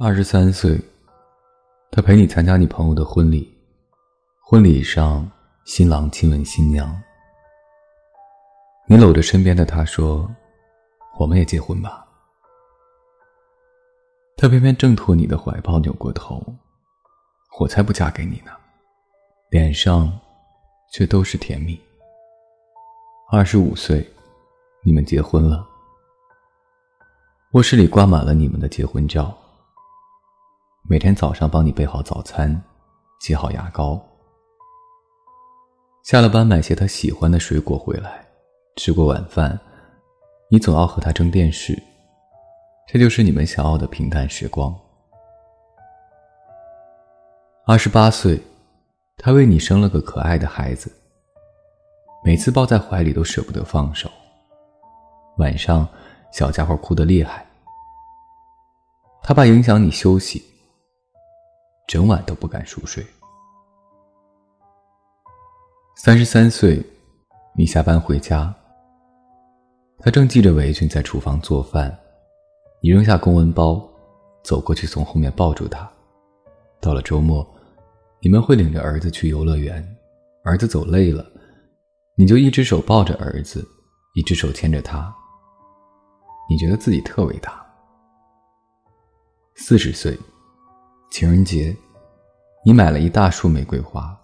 二十三岁，他陪你参加你朋友的婚礼，婚礼上新郎亲吻新娘，你搂着身边的他说：“我们也结婚吧。”他偏偏挣脱你的怀抱，扭过头：“我才不嫁给你呢。”脸上却都是甜蜜。二十五岁，你们结婚了，卧室里挂满了你们的结婚照。每天早上帮你备好早餐，挤好牙膏。下了班买些他喜欢的水果回来，吃过晚饭，你总要和他争电视。这就是你们想要的平淡时光。二十八岁，他为你生了个可爱的孩子，每次抱在怀里都舍不得放手。晚上，小家伙哭得厉害，他怕影响你休息。整晚都不敢熟睡。三十三岁，你下班回家，他正系着围裙在厨房做饭，你扔下公文包，走过去从后面抱住他。到了周末，你们会领着儿子去游乐园，儿子走累了，你就一只手抱着儿子，一只手牵着他。你觉得自己特伟大。四十岁。情人节，你买了一大束玫瑰花，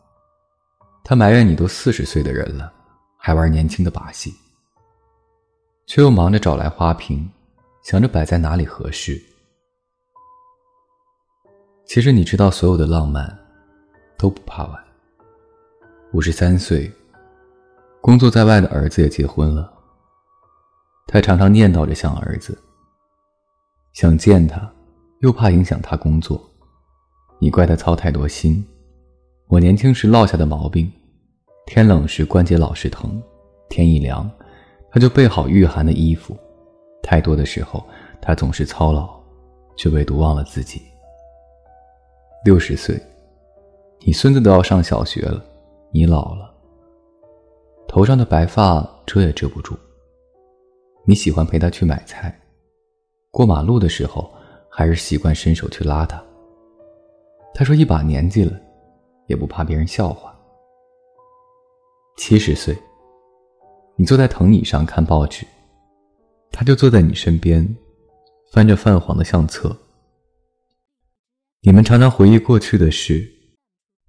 他埋怨你都四十岁的人了，还玩年轻的把戏，却又忙着找来花瓶，想着摆在哪里合适。其实你知道，所有的浪漫都不怕晚。五十三岁，工作在外的儿子也结婚了，他常常念叨着想儿子，想见他，又怕影响他工作。你怪他操太多心，我年轻时落下的毛病，天冷时关节老是疼，天一凉，他就备好御寒的衣服。太多的时候，他总是操劳，却唯独忘了自己。六十岁，你孙子都要上小学了，你老了，头上的白发遮也遮不住。你喜欢陪他去买菜，过马路的时候，还是习惯伸手去拉他。他说：“一把年纪了，也不怕别人笑话。”七十岁，你坐在藤椅上看报纸，他就坐在你身边，翻着泛黄的相册。你们常常回忆过去的事。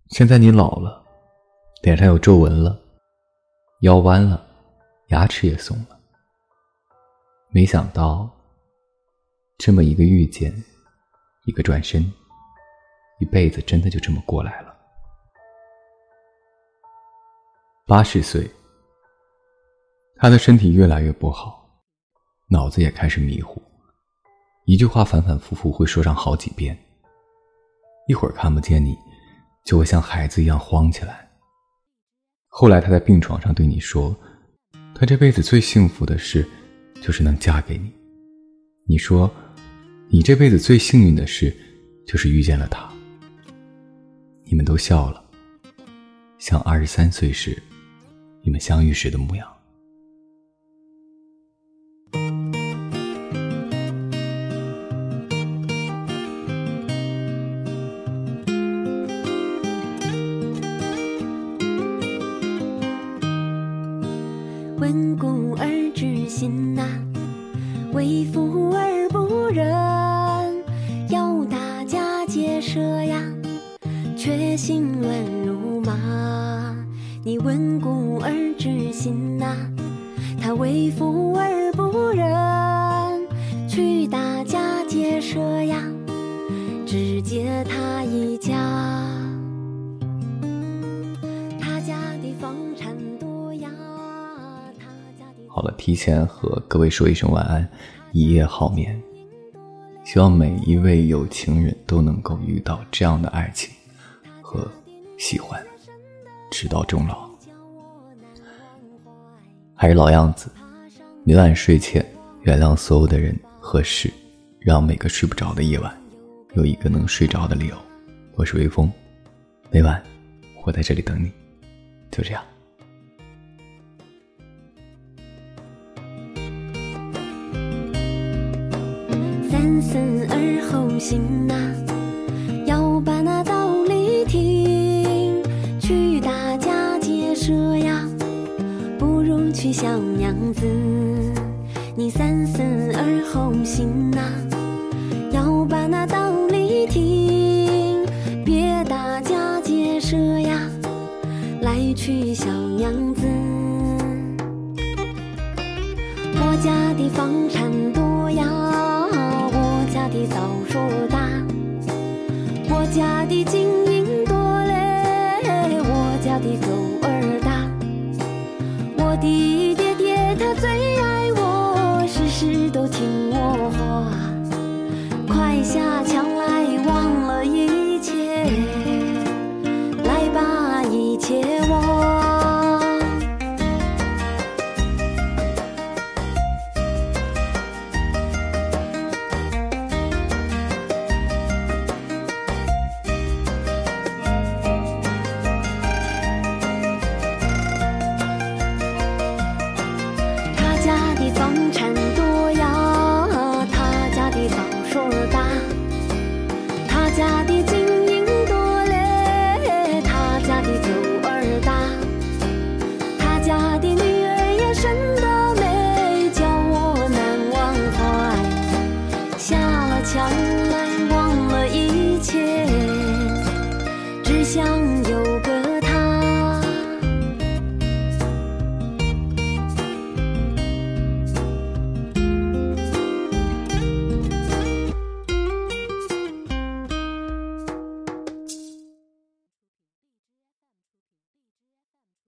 现在你老了，脸上有皱纹了，腰弯了，牙齿也松了。没想到，这么一个遇见，一个转身。一辈子真的就这么过来了。八十岁，他的身体越来越不好，脑子也开始迷糊，一句话反反复复会说上好几遍。一会儿看不见你，就会像孩子一样慌起来。后来他在病床上对你说：“他这辈子最幸福的事，就是能嫁给你。”你说：“你这辈子最幸运的事，就是遇见了他。”你们都笑了，像二十三岁时你们相遇时的模样。闻故而知新呐，为富却心乱如麻，你温故而知新呐。他为富而不仁，去大家劫舍呀，只借他一家。他家的房产多呀，他家的。好了，提前和各位说一声晚安，一夜好眠。希望每一位有情人都能够遇到这样的爱情。和喜欢，直到终老。还是老样子，每晚睡前原谅所有的人和事，让每个睡不着的夜晚有一个能睡着的理由。我是微风，每晚我在这里等你。就这样。三思而后行呐，不如娶小娘子。你三思而后行呐，要把那道理听。别大家结社呀，来娶小娘子。我家的房产多呀，我家的枣树大，我家的金银多嘞，我家的狗